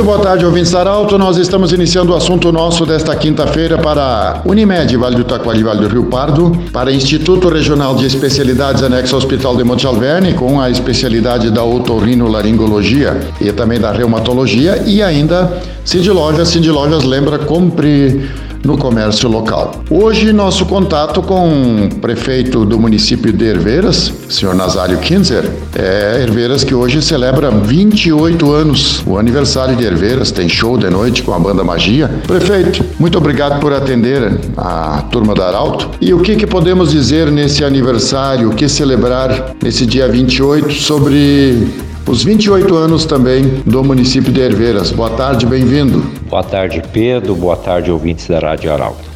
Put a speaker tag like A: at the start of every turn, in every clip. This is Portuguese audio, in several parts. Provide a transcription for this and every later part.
A: Muito boa tarde, ouvintes da Arauto. Nós estamos iniciando o assunto nosso desta quinta-feira para Unimed, Vale do Taquari, Vale do Rio Pardo, para Instituto Regional de Especialidades anexo ao Hospital de Monte Alverne, com a especialidade da otorrinolaringologia e também da reumatologia, e ainda Cindy Lojas. Cindy Lojas lembra, compre no comércio local. Hoje, nosso contato com o prefeito do município de Herveiras, senhor Nazário Kinzer. É Herveiras que hoje celebra 28 anos, o aniversário de Herveiras, tem show de noite com a banda Magia. Prefeito, muito obrigado por atender a turma da Arauto. E o que, que podemos dizer nesse aniversário, o que celebrar nesse dia 28 sobre os 28 anos também do município de Herveiras. Boa tarde, bem-vindo.
B: Boa tarde, Pedro. Boa tarde, ouvintes da Rádio Arauto.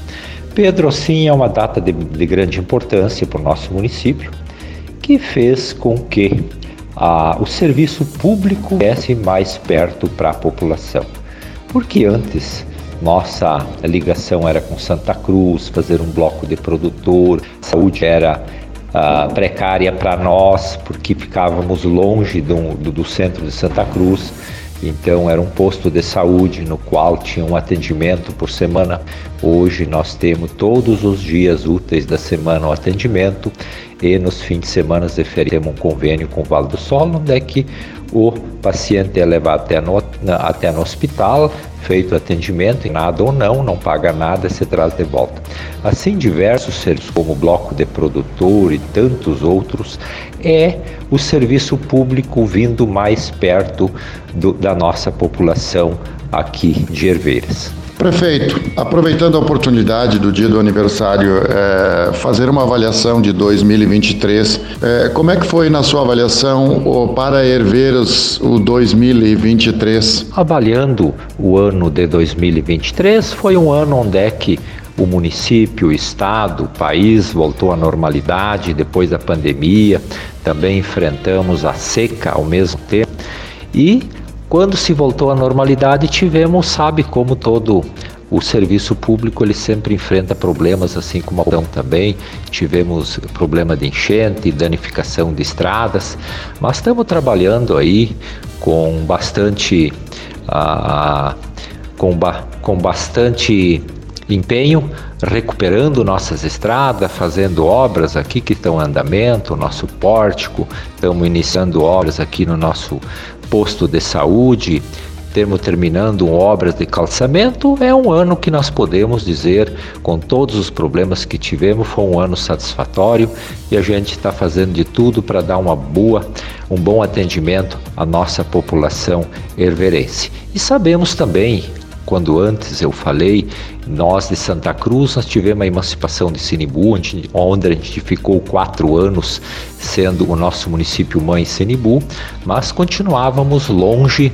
B: Pedro, sim, é uma data de, de grande importância para o nosso município, que fez com que a, o serviço público estivesse mais perto para a população. Porque antes nossa ligação era com Santa Cruz, fazer um bloco de produtor, saúde era uh, precária para nós, porque ficávamos longe do, do, do centro de Santa Cruz. Então era um posto de saúde no qual tinha um atendimento por semana. Hoje nós temos todos os dias úteis da semana o atendimento e nos fins de semana temos um convênio com o Vale do Sol, onde é que o paciente é levado até no, até no hospital, feito atendimento, nada ou não, não paga nada, se traz de volta. Assim, diversos serviços, como o bloco de produtor e tantos outros, é o serviço público vindo mais perto do, da nossa população aqui de Herveiras.
A: Prefeito, aproveitando a oportunidade do dia do aniversário, é, fazer uma avaliação de 2023. É, como é que foi na sua avaliação o, para Herveiros o 2023?
B: Avaliando o ano de 2023, foi um ano onde é que o município, o estado, o país voltou à normalidade depois da pandemia. Também enfrentamos a seca ao mesmo tempo e quando se voltou à normalidade, tivemos, sabe, como todo o serviço público ele sempre enfrenta problemas, assim como a União também. Tivemos problema de enchente, danificação de estradas, mas estamos trabalhando aí com bastante, ah, com, ba com bastante empenho, recuperando nossas estradas, fazendo obras aqui que estão em andamento, nosso pórtico, estamos iniciando obras aqui no nosso posto de saúde, temos terminando obras de calçamento, é um ano que nós podemos dizer, com todos os problemas que tivemos, foi um ano satisfatório e a gente está fazendo de tudo para dar uma boa, um bom atendimento à nossa população herverense. E sabemos também quando antes eu falei, nós de Santa Cruz, nós tivemos a emancipação de Sinibu, onde, a gente ficou quatro anos sendo o nosso município mãe Sinibu, mas continuávamos longe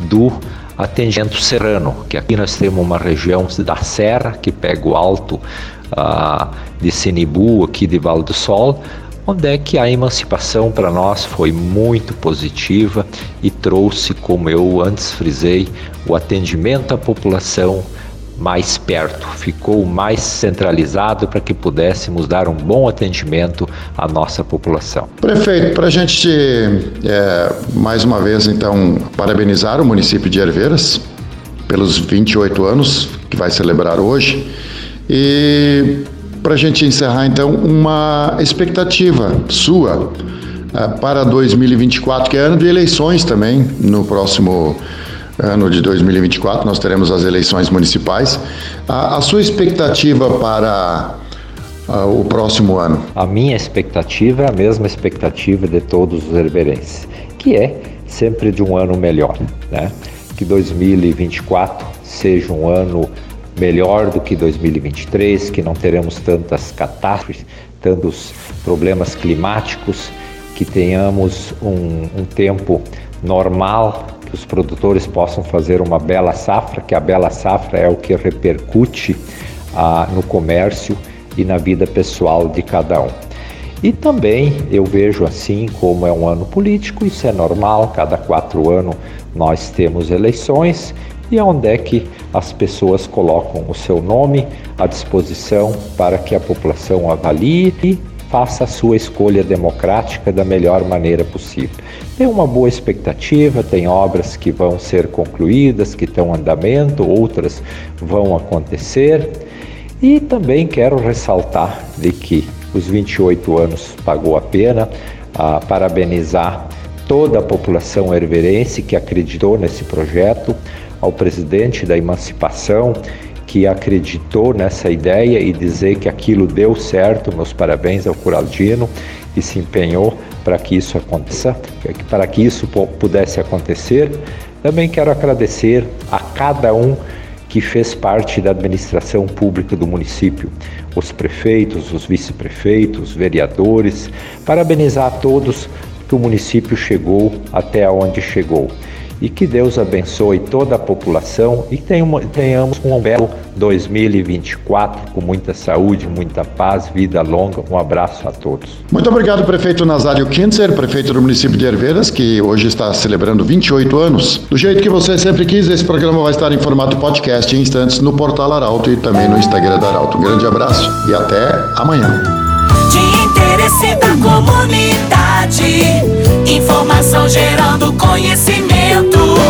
B: do atendimento serrano, que aqui nós temos uma região da serra que pega o alto uh, de Sinibu, aqui de Vale do Sol, onde é que a emancipação para nós foi muito positiva e trouxe, como eu antes frisei, o atendimento à população mais perto, ficou mais centralizado para que pudéssemos dar um bom atendimento à nossa população.
A: Prefeito, para a gente é, mais uma vez então parabenizar o município de Herveiras pelos 28 anos que vai celebrar hoje e para a gente encerrar, então, uma expectativa sua uh, para 2024, que é ano de eleições também, no próximo ano de 2024, nós teremos as eleições municipais. A, a sua expectativa para uh, o próximo ano?
B: A minha expectativa é a mesma expectativa de todos os herberenses, que é sempre de um ano melhor, né? Que 2024 seja um ano melhor do que 2023, que não teremos tantas catástrofes, tantos problemas climáticos, que tenhamos um, um tempo normal, que os produtores possam fazer uma bela safra, que a bela safra é o que repercute ah, no comércio e na vida pessoal de cada um. E também eu vejo assim como é um ano político, isso é normal, cada quatro anos nós temos eleições e onde é que as pessoas colocam o seu nome à disposição para que a população avalie e faça a sua escolha democrática da melhor maneira possível. Tem uma boa expectativa, tem obras que vão ser concluídas, que estão em andamento, outras vão acontecer. E também quero ressaltar de que os 28 anos pagou a pena, a parabenizar toda a população herverense que acreditou nesse projeto, ao presidente da emancipação que acreditou nessa ideia e dizer que aquilo deu certo. Meus parabéns ao Curaldino que se empenhou para que isso aconteça, para que isso pudesse acontecer. Também quero agradecer a cada um que fez parte da administração pública do município, os prefeitos, os vice-prefeitos, vereadores, parabenizar a todos que o município chegou até onde chegou e que Deus abençoe toda a população e tenhamos um belo 2024 com muita saúde, muita paz, vida longa. Um abraço a todos.
A: Muito obrigado, prefeito Nazário Kintzer, prefeito do município de Herveiras, que hoje está celebrando 28 anos. Do jeito que você sempre quis, esse programa vai estar em formato podcast em instantes no portal Arauto e também no Instagram da Arauto. Um grande abraço e até amanhã.
C: De interesse da comunidade, informação gerando conhecimento.